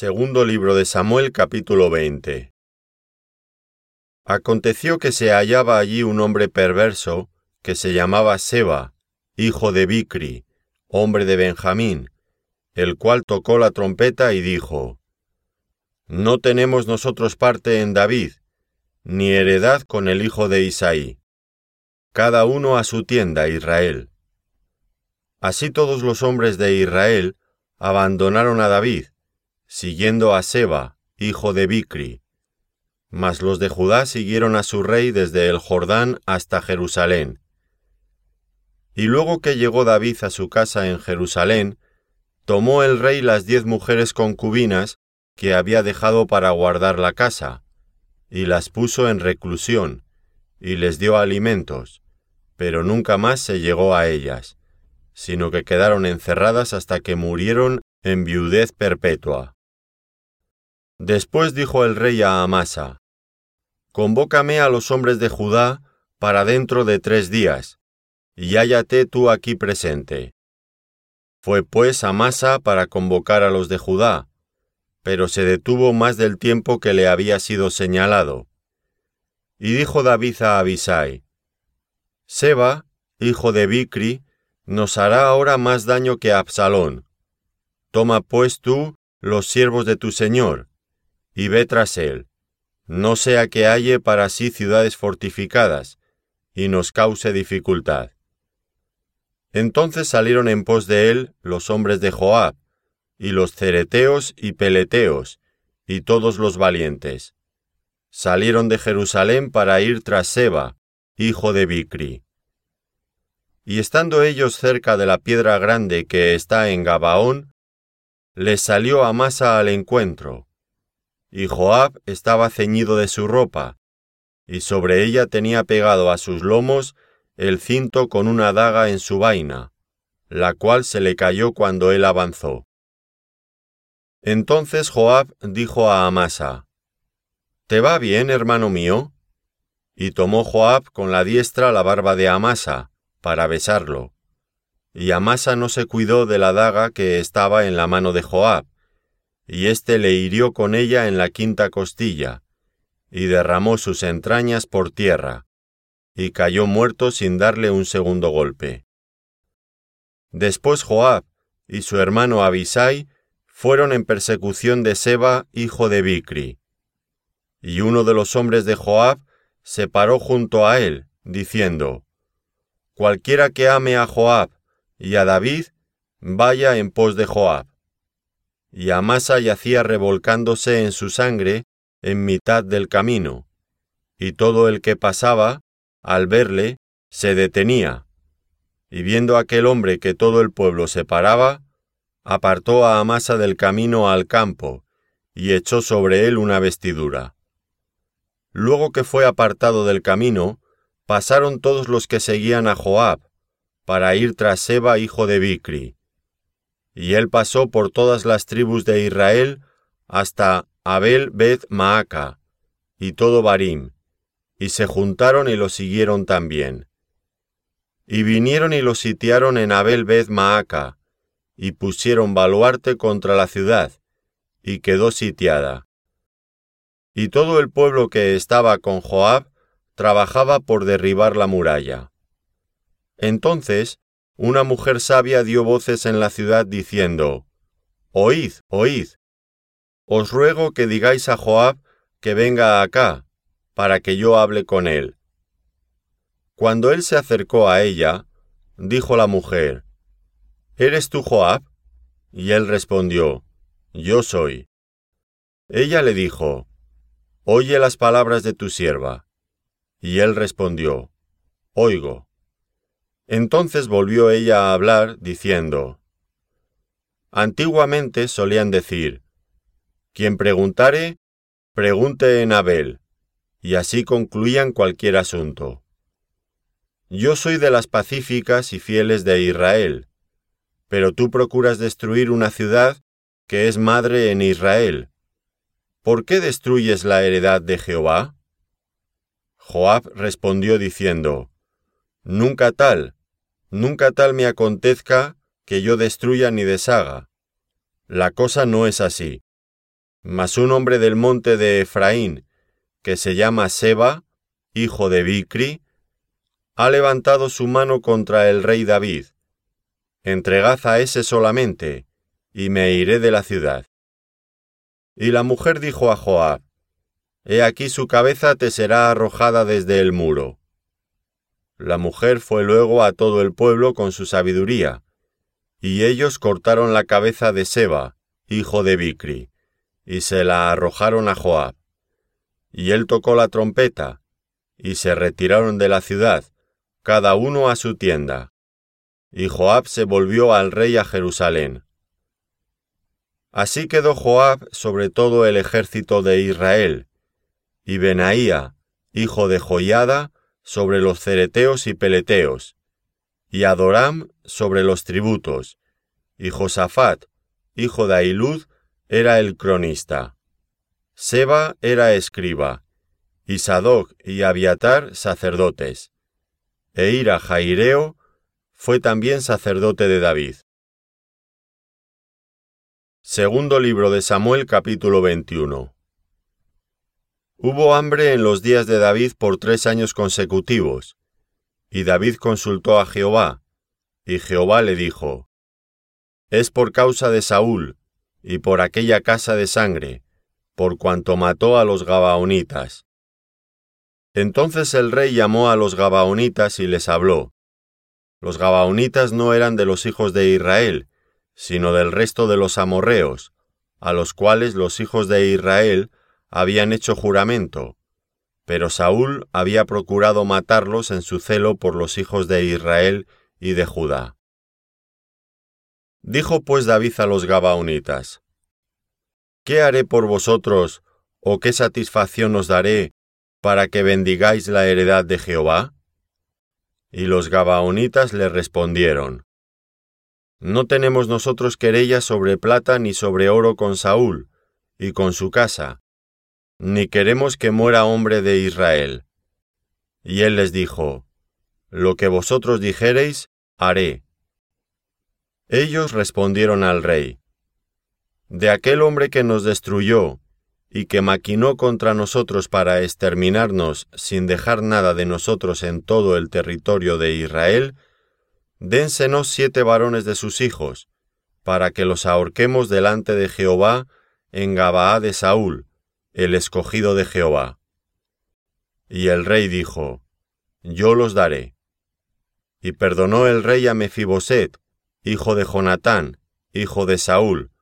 Segundo libro de Samuel capítulo 20 Aconteció que se hallaba allí un hombre perverso que se llamaba Seba, hijo de Bicri, hombre de Benjamín, el cual tocó la trompeta y dijo, No tenemos nosotros parte en David, ni heredad con el hijo de Isaí. Cada uno a su tienda, Israel. Así todos los hombres de Israel abandonaron a David, siguiendo a Seba, hijo de Bicri. Mas los de Judá siguieron a su rey desde el Jordán hasta Jerusalén. Y luego que llegó David a su casa en Jerusalén, tomó el rey las diez mujeres concubinas que había dejado para guardar la casa, y las puso en reclusión, y les dio alimentos, pero nunca más se llegó a ellas, sino que quedaron encerradas hasta que murieron en viudez perpetua. Después dijo el rey a Amasa, Convócame a los hombres de Judá para dentro de tres días, y hállate tú aquí presente. Fue pues Amasa para convocar a los de Judá, pero se detuvo más del tiempo que le había sido señalado. Y dijo David a Abisai, Seba, hijo de Bicri, nos hará ahora más daño que Absalón. Toma pues tú los siervos de tu señor, y ve tras él, no sea que halle para sí ciudades fortificadas, y nos cause dificultad. Entonces salieron en pos de él los hombres de Joab, y los cereteos y peleteos, y todos los valientes. Salieron de Jerusalén para ir tras Seba, hijo de Bicri. Y estando ellos cerca de la piedra grande que está en Gabaón, les salió Amasa al encuentro, y Joab estaba ceñido de su ropa, y sobre ella tenía pegado a sus lomos el cinto con una daga en su vaina, la cual se le cayó cuando él avanzó. Entonces Joab dijo a Amasa, ¿Te va bien, hermano mío? Y tomó Joab con la diestra la barba de Amasa, para besarlo. Y Amasa no se cuidó de la daga que estaba en la mano de Joab, y éste le hirió con ella en la quinta costilla, y derramó sus entrañas por tierra, y cayó muerto sin darle un segundo golpe. Después Joab y su hermano Abisai fueron en persecución de Seba, hijo de Bicri. Y uno de los hombres de Joab se paró junto a él, diciendo, Cualquiera que ame a Joab y a David, vaya en pos de Joab y Amasa yacía revolcándose en su sangre en mitad del camino, y todo el que pasaba, al verle, se detenía, y viendo aquel hombre que todo el pueblo se paraba, apartó a Amasa del camino al campo, y echó sobre él una vestidura. Luego que fue apartado del camino, pasaron todos los que seguían a Joab, para ir tras Seba hijo de Bicri, y él pasó por todas las tribus de Israel hasta Abel Beth Maaca y todo Barim, y se juntaron y lo siguieron también. Y vinieron y lo sitiaron en Abel Beth Maaca, y pusieron baluarte contra la ciudad, y quedó sitiada. Y todo el pueblo que estaba con Joab trabajaba por derribar la muralla. Entonces una mujer sabia dio voces en la ciudad diciendo, Oíd, oíd. Os ruego que digáis a Joab que venga acá, para que yo hable con él. Cuando él se acercó a ella, dijo la mujer, ¿Eres tú Joab? Y él respondió, Yo soy. Ella le dijo, Oye las palabras de tu sierva. Y él respondió, Oigo. Entonces volvió ella a hablar, diciendo, Antiguamente solían decir, Quien preguntare, pregunte en Abel, y así concluían cualquier asunto. Yo soy de las pacíficas y fieles de Israel, pero tú procuras destruir una ciudad que es madre en Israel. ¿Por qué destruyes la heredad de Jehová? Joab respondió diciendo, Nunca tal, Nunca tal me acontezca que yo destruya ni deshaga. La cosa no es así. Mas un hombre del monte de Efraín, que se llama Seba, hijo de Bicri, ha levantado su mano contra el rey David. Entregad a ese solamente, y me iré de la ciudad. Y la mujer dijo a Joab, He aquí su cabeza te será arrojada desde el muro. La mujer fue luego a todo el pueblo con su sabiduría, y ellos cortaron la cabeza de Seba, hijo de Bicri, y se la arrojaron a Joab. Y él tocó la trompeta, y se retiraron de la ciudad, cada uno a su tienda. Y Joab se volvió al rey a Jerusalén. Así quedó Joab sobre todo el ejército de Israel, y Benaía, hijo de Joiada, sobre los cereteos y peleteos, y Adoram sobre los tributos, y Josafat, hijo de Ailud, era el cronista. Seba era escriba, y Sadoc y Abiatar sacerdotes. E Ira Jaireo fue también sacerdote de David. Segundo libro de Samuel capítulo 21 Hubo hambre en los días de David por tres años consecutivos, y David consultó a Jehová, y Jehová le dijo, Es por causa de Saúl, y por aquella casa de sangre, por cuanto mató a los Gabaonitas. Entonces el rey llamó a los Gabaonitas y les habló. Los Gabaonitas no eran de los hijos de Israel, sino del resto de los amorreos, a los cuales los hijos de Israel habían hecho juramento, pero Saúl había procurado matarlos en su celo por los hijos de Israel y de Judá. Dijo pues David a los Gabaonitas, ¿Qué haré por vosotros, o qué satisfacción os daré, para que bendigáis la heredad de Jehová? Y los Gabaonitas le respondieron, No tenemos nosotros querella sobre plata ni sobre oro con Saúl, y con su casa, ni queremos que muera hombre de Israel. Y él les dijo, Lo que vosotros dijereis, haré. Ellos respondieron al rey, De aquel hombre que nos destruyó, y que maquinó contra nosotros para exterminarnos sin dejar nada de nosotros en todo el territorio de Israel, dénsenos siete varones de sus hijos, para que los ahorquemos delante de Jehová en Gabaá de Saúl, el escogido de Jehová. Y el rey dijo, Yo los daré. Y perdonó el rey a Mefiboset, hijo de Jonatán, hijo de Saúl,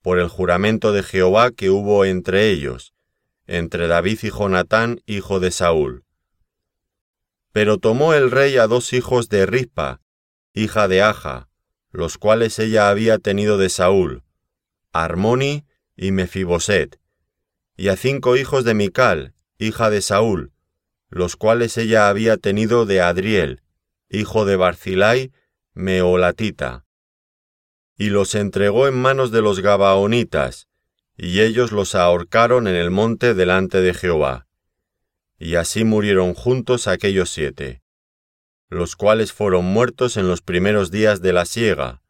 por el juramento de Jehová que hubo entre ellos, entre David y Jonatán, hijo de Saúl. Pero tomó el rey a dos hijos de Rispa, hija de Aja, los cuales ella había tenido de Saúl, Armoni y Mefiboset, y a cinco hijos de Mical, hija de Saúl, los cuales ella había tenido de Adriel, hijo de Barzilai, meolatita y los entregó en manos de los Gabaonitas, y ellos los ahorcaron en el monte delante de Jehová. Y así murieron juntos aquellos siete, los cuales fueron muertos en los primeros días de la siega,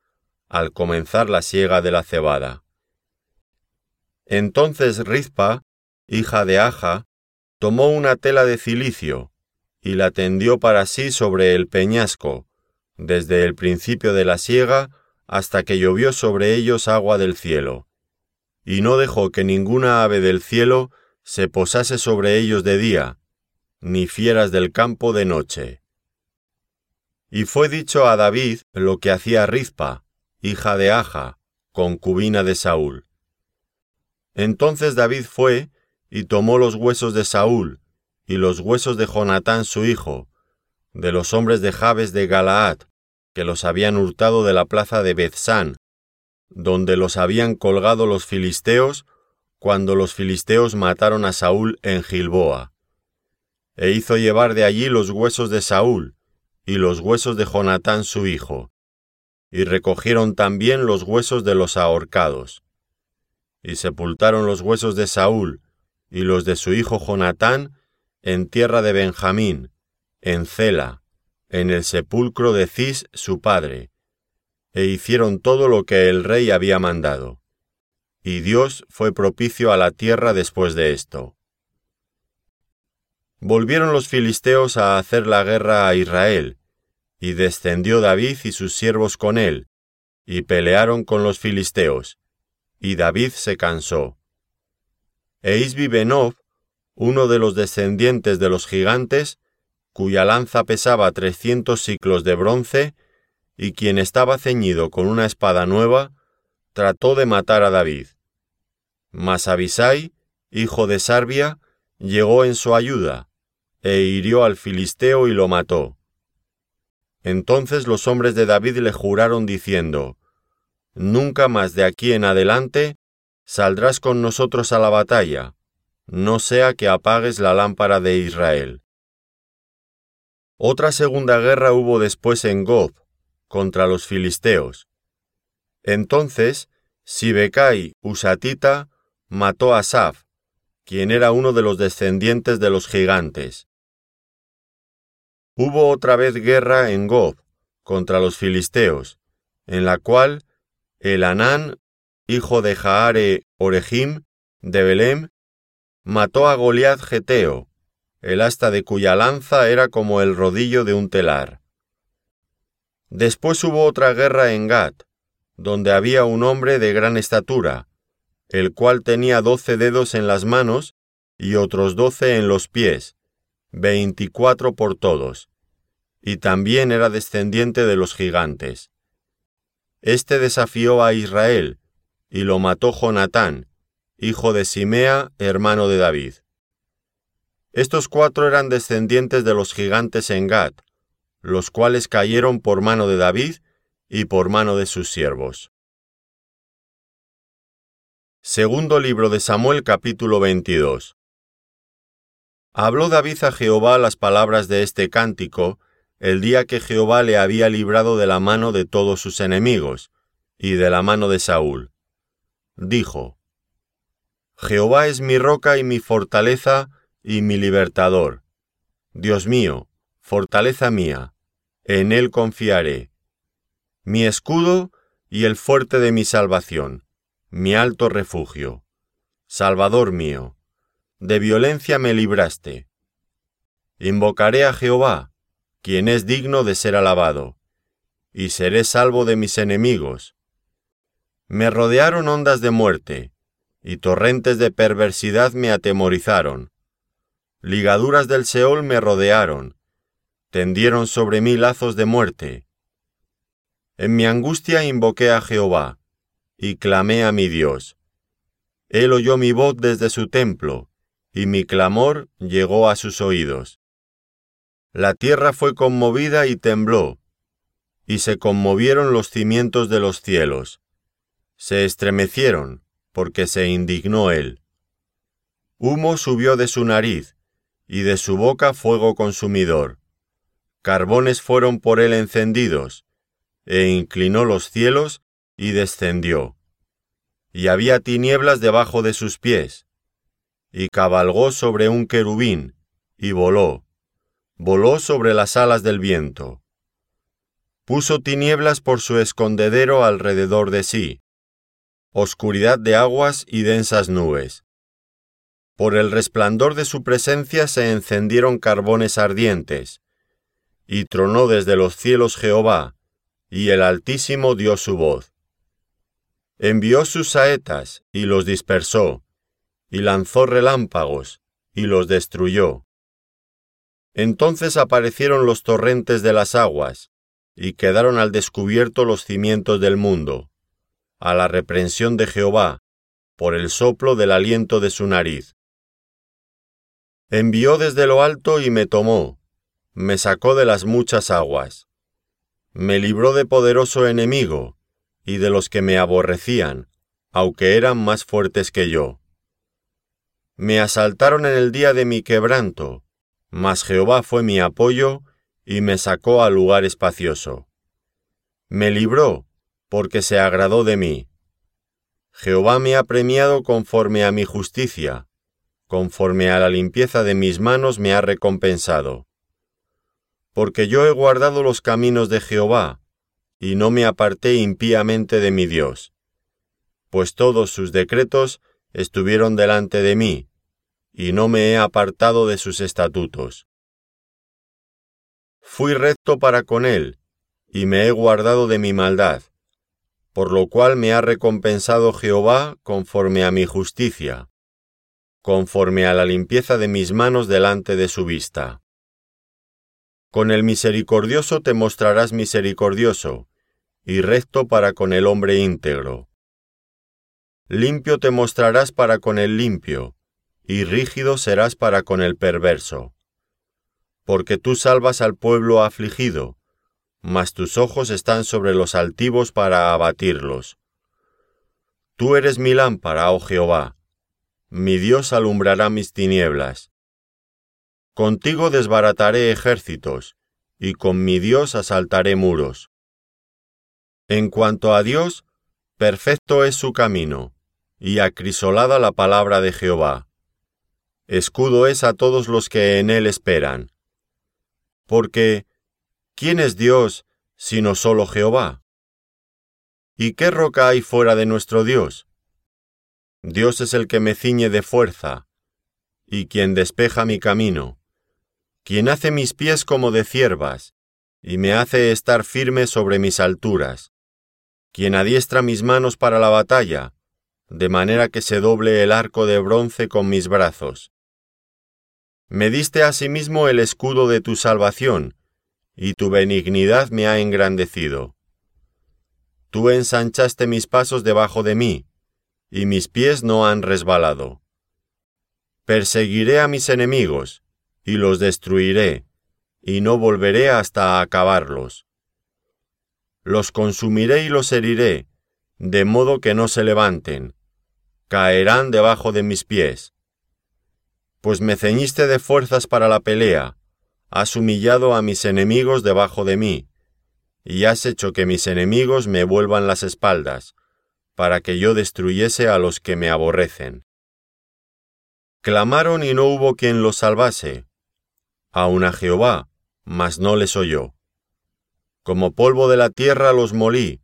al comenzar la siega de la cebada. Entonces Rizpa, hija de Aja, tomó una tela de cilicio, y la tendió para sí sobre el peñasco, desde el principio de la siega hasta que llovió sobre ellos agua del cielo, y no dejó que ninguna ave del cielo se posase sobre ellos de día, ni fieras del campo de noche. Y fue dicho a David lo que hacía Rizpa, hija de Aja, concubina de Saúl. Entonces David fue y tomó los huesos de Saúl y los huesos de Jonatán su hijo, de los hombres de Jabes de Galaad, que los habían hurtado de la plaza de Bethsán, donde los habían colgado los filisteos cuando los filisteos mataron a Saúl en Gilboa. E hizo llevar de allí los huesos de Saúl y los huesos de Jonatán su hijo, y recogieron también los huesos de los ahorcados. Y sepultaron los huesos de Saúl y los de su hijo Jonatán en tierra de Benjamín, en Cela, en el sepulcro de Cis su padre, e hicieron todo lo que el rey había mandado. y Dios fue propicio a la tierra después de esto. Volvieron los filisteos a hacer la guerra a Israel, y descendió David y sus siervos con él, y pelearon con los filisteos, y David se cansó. E Isbi Benov, uno de los descendientes de los gigantes, cuya lanza pesaba trescientos ciclos de bronce, y quien estaba ceñido con una espada nueva, trató de matar a David. Mas Abisai, hijo de Sarbia, llegó en su ayuda, e hirió al filisteo y lo mató. Entonces los hombres de David le juraron diciendo, Nunca más de aquí en adelante saldrás con nosotros a la batalla, no sea que apagues la lámpara de Israel. Otra segunda guerra hubo después en Gob, contra los filisteos. Entonces, Sibekai Usatita mató a Saf, quien era uno de los descendientes de los gigantes. Hubo otra vez guerra en Gob contra los filisteos, en la cual el Anán, hijo de Jaare Orejim, de Belem, mató a Goliath Geteo, el asta de cuya lanza era como el rodillo de un telar. Después hubo otra guerra en Gat, donde había un hombre de gran estatura, el cual tenía doce dedos en las manos y otros doce en los pies, veinticuatro por todos, y también era descendiente de los gigantes. Este desafió a Israel, y lo mató Jonatán, hijo de Simea, hermano de David. Estos cuatro eran descendientes de los gigantes en Gad, los cuales cayeron por mano de David y por mano de sus siervos. Segundo libro de Samuel capítulo 22 Habló David a Jehová las palabras de este cántico el día que Jehová le había librado de la mano de todos sus enemigos, y de la mano de Saúl. Dijo, Jehová es mi roca y mi fortaleza y mi libertador. Dios mío, fortaleza mía, en él confiaré. Mi escudo y el fuerte de mi salvación, mi alto refugio. Salvador mío, de violencia me libraste. Invocaré a Jehová, quien es digno de ser alabado, y seré salvo de mis enemigos. Me rodearon ondas de muerte, y torrentes de perversidad me atemorizaron. Ligaduras del Seol me rodearon, tendieron sobre mí lazos de muerte. En mi angustia invoqué a Jehová, y clamé a mi Dios. Él oyó mi voz desde su templo, y mi clamor llegó a sus oídos. La tierra fue conmovida y tembló, y se conmovieron los cimientos de los cielos. Se estremecieron, porque se indignó él. Humo subió de su nariz, y de su boca fuego consumidor. Carbones fueron por él encendidos, e inclinó los cielos y descendió. Y había tinieblas debajo de sus pies, y cabalgó sobre un querubín, y voló, voló sobre las alas del viento. Puso tinieblas por su escondedero alrededor de sí, oscuridad de aguas y densas nubes. Por el resplandor de su presencia se encendieron carbones ardientes, y tronó desde los cielos Jehová, y el Altísimo dio su voz. Envió sus saetas, y los dispersó, y lanzó relámpagos, y los destruyó. Entonces aparecieron los torrentes de las aguas, y quedaron al descubierto los cimientos del mundo, a la reprensión de Jehová, por el soplo del aliento de su nariz. Envió desde lo alto y me tomó, me sacó de las muchas aguas. Me libró de poderoso enemigo, y de los que me aborrecían, aunque eran más fuertes que yo. Me asaltaron en el día de mi quebranto, mas Jehová fue mi apoyo y me sacó a lugar espacioso. Me libró, porque se agradó de mí. Jehová me ha premiado conforme a mi justicia, conforme a la limpieza de mis manos me ha recompensado. Porque yo he guardado los caminos de Jehová, y no me aparté impíamente de mi Dios. pues todos sus decretos estuvieron delante de mí, y no me he apartado de sus estatutos. Fui recto para con él, y me he guardado de mi maldad, por lo cual me ha recompensado Jehová conforme a mi justicia, conforme a la limpieza de mis manos delante de su vista. Con el misericordioso te mostrarás misericordioso, y recto para con el hombre íntegro. Limpio te mostrarás para con el limpio, y rígido serás para con el perverso. Porque tú salvas al pueblo afligido, mas tus ojos están sobre los altivos para abatirlos. Tú eres mi lámpara, oh Jehová, mi Dios alumbrará mis tinieblas. Contigo desbarataré ejércitos, y con mi Dios asaltaré muros. En cuanto a Dios, perfecto es su camino, y acrisolada la palabra de Jehová. Escudo es a todos los que en él esperan. Porque, ¿quién es Dios sino solo Jehová? ¿Y qué roca hay fuera de nuestro Dios? Dios es el que me ciñe de fuerza, y quien despeja mi camino, quien hace mis pies como de ciervas, y me hace estar firme sobre mis alturas quien adiestra mis manos para la batalla, de manera que se doble el arco de bronce con mis brazos. Me diste asimismo el escudo de tu salvación, y tu benignidad me ha engrandecido. Tú ensanchaste mis pasos debajo de mí, y mis pies no han resbalado. Perseguiré a mis enemigos, y los destruiré, y no volveré hasta acabarlos los consumiré y los heriré, de modo que no se levanten, caerán debajo de mis pies. Pues me ceñiste de fuerzas para la pelea, has humillado a mis enemigos debajo de mí, y has hecho que mis enemigos me vuelvan las espaldas, para que yo destruyese a los que me aborrecen. Clamaron y no hubo quien los salvase, aun a Jehová, mas no les oyó. Como polvo de la tierra los molí,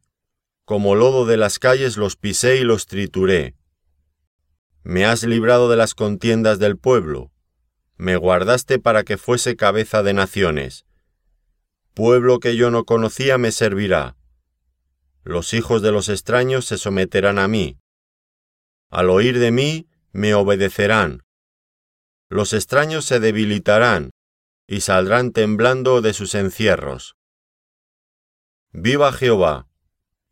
como lodo de las calles los pisé y los trituré. Me has librado de las contiendas del pueblo, me guardaste para que fuese cabeza de naciones. Pueblo que yo no conocía me servirá. Los hijos de los extraños se someterán a mí. Al oír de mí, me obedecerán. Los extraños se debilitarán y saldrán temblando de sus encierros. Viva Jehová,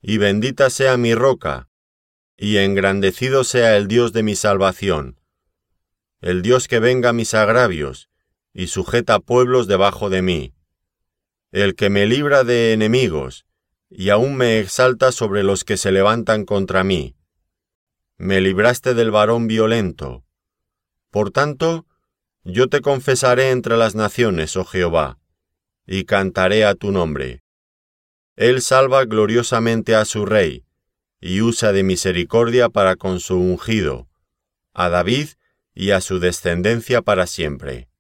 y bendita sea mi roca, y engrandecido sea el Dios de mi salvación, el Dios que venga mis agravios, y sujeta pueblos debajo de mí, el que me libra de enemigos, y aún me exalta sobre los que se levantan contra mí. Me libraste del varón violento. Por tanto, yo te confesaré entre las naciones, oh Jehová, y cantaré a tu nombre. Él salva gloriosamente a su rey, y usa de misericordia para con su ungido, a David y a su descendencia para siempre.